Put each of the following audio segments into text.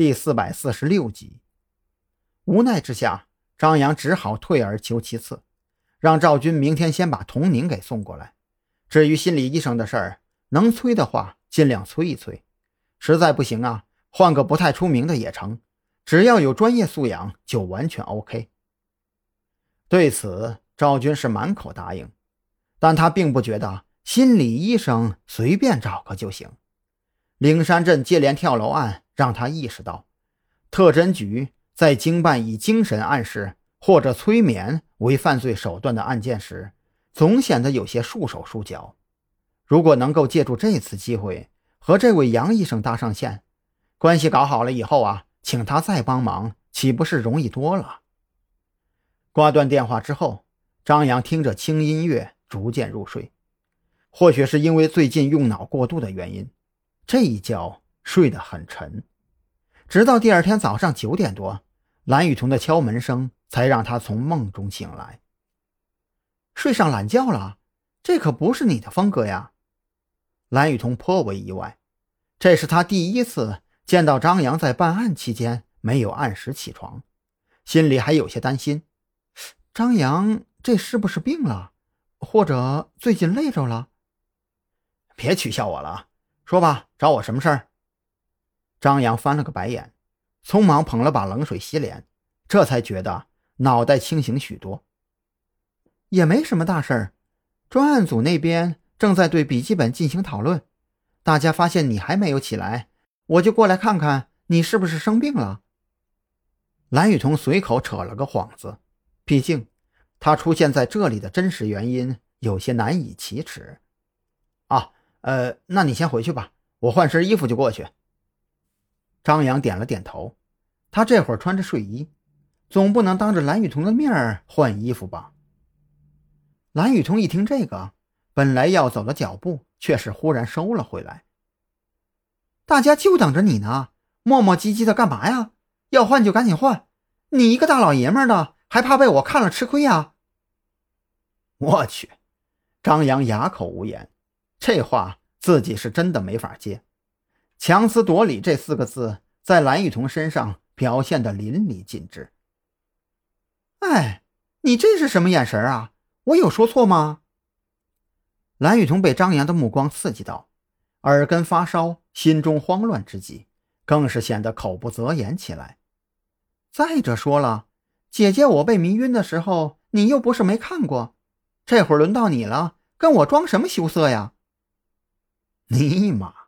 第四百四十六集。无奈之下，张扬只好退而求其次，让赵军明天先把童宁给送过来。至于心理医生的事儿，能催的话尽量催一催，实在不行啊，换个不太出名的也成，只要有专业素养就完全 OK。对此，赵军是满口答应，但他并不觉得心理医生随便找个就行。灵山镇接连跳楼案让他意识到，特侦局在经办以精神暗示或者催眠为犯罪手段的案件时，总显得有些束手束脚。如果能够借助这次机会和这位杨医生搭上线，关系搞好了以后啊，请他再帮忙，岂不是容易多了？挂断电话之后，张扬听着轻音乐，逐渐入睡。或许是因为最近用脑过度的原因，这一觉睡得很沉。直到第二天早上九点多，蓝雨桐的敲门声才让他从梦中醒来。睡上懒觉了，这可不是你的风格呀！蓝雨桐颇为意外，这是他第一次见到张扬在办案期间没有按时起床，心里还有些担心。张扬这是不是病了，或者最近累着了？别取笑我了，说吧，找我什么事儿？张扬翻了个白眼，匆忙捧了把冷水洗脸，这才觉得脑袋清醒许多。也没什么大事儿，专案组那边。正在对笔记本进行讨论，大家发现你还没有起来，我就过来看看你是不是生病了。蓝雨桐随口扯了个幌子，毕竟他出现在这里的真实原因有些难以启齿。啊，呃，那你先回去吧，我换身衣服就过去。张扬点了点头，他这会儿穿着睡衣，总不能当着蓝雨桐的面换衣服吧？蓝雨桐一听这个。本来要走的脚步，却是忽然收了回来。大家就等着你呢，磨磨唧唧的干嘛呀？要换就赶紧换，你一个大老爷们的，还怕被我看了吃亏呀？我去！张扬哑口无言，这话自己是真的没法接。强词夺理这四个字，在蓝雨桐身上表现的淋漓尽致。哎，你这是什么眼神啊？我有说错吗？蓝雨桐被张扬的目光刺激到，耳根发烧，心中慌乱之极，更是显得口不择言起来。再者说了，姐姐我被迷晕的时候，你又不是没看过，这会儿轮到你了，跟我装什么羞涩呀？尼玛，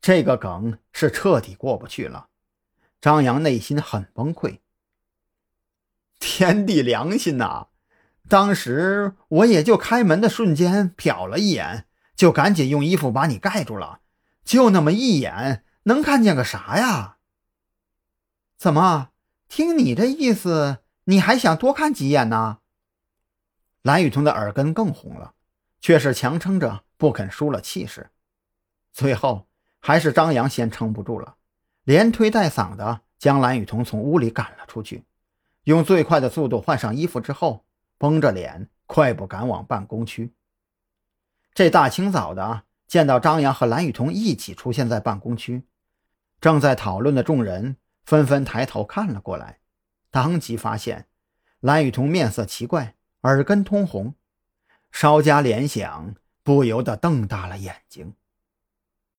这个梗是彻底过不去了。张扬内心很崩溃。天地良心呐！当时我也就开门的瞬间瞟了一眼，就赶紧用衣服把你盖住了。就那么一眼，能看见个啥呀？怎么，听你这意思，你还想多看几眼呢？蓝雨桐的耳根更红了，却是强撑着不肯输了气势。最后还是张扬先撑不住了，连推带搡的将蓝雨桐从屋里赶了出去，用最快的速度换上衣服之后。绷着脸，快步赶往办公区。这大清早的，见到张扬和蓝雨桐一起出现在办公区，正在讨论的众人纷纷抬头看了过来，当即发现蓝雨桐面色奇怪，耳根通红，稍加联想，不由得瞪大了眼睛。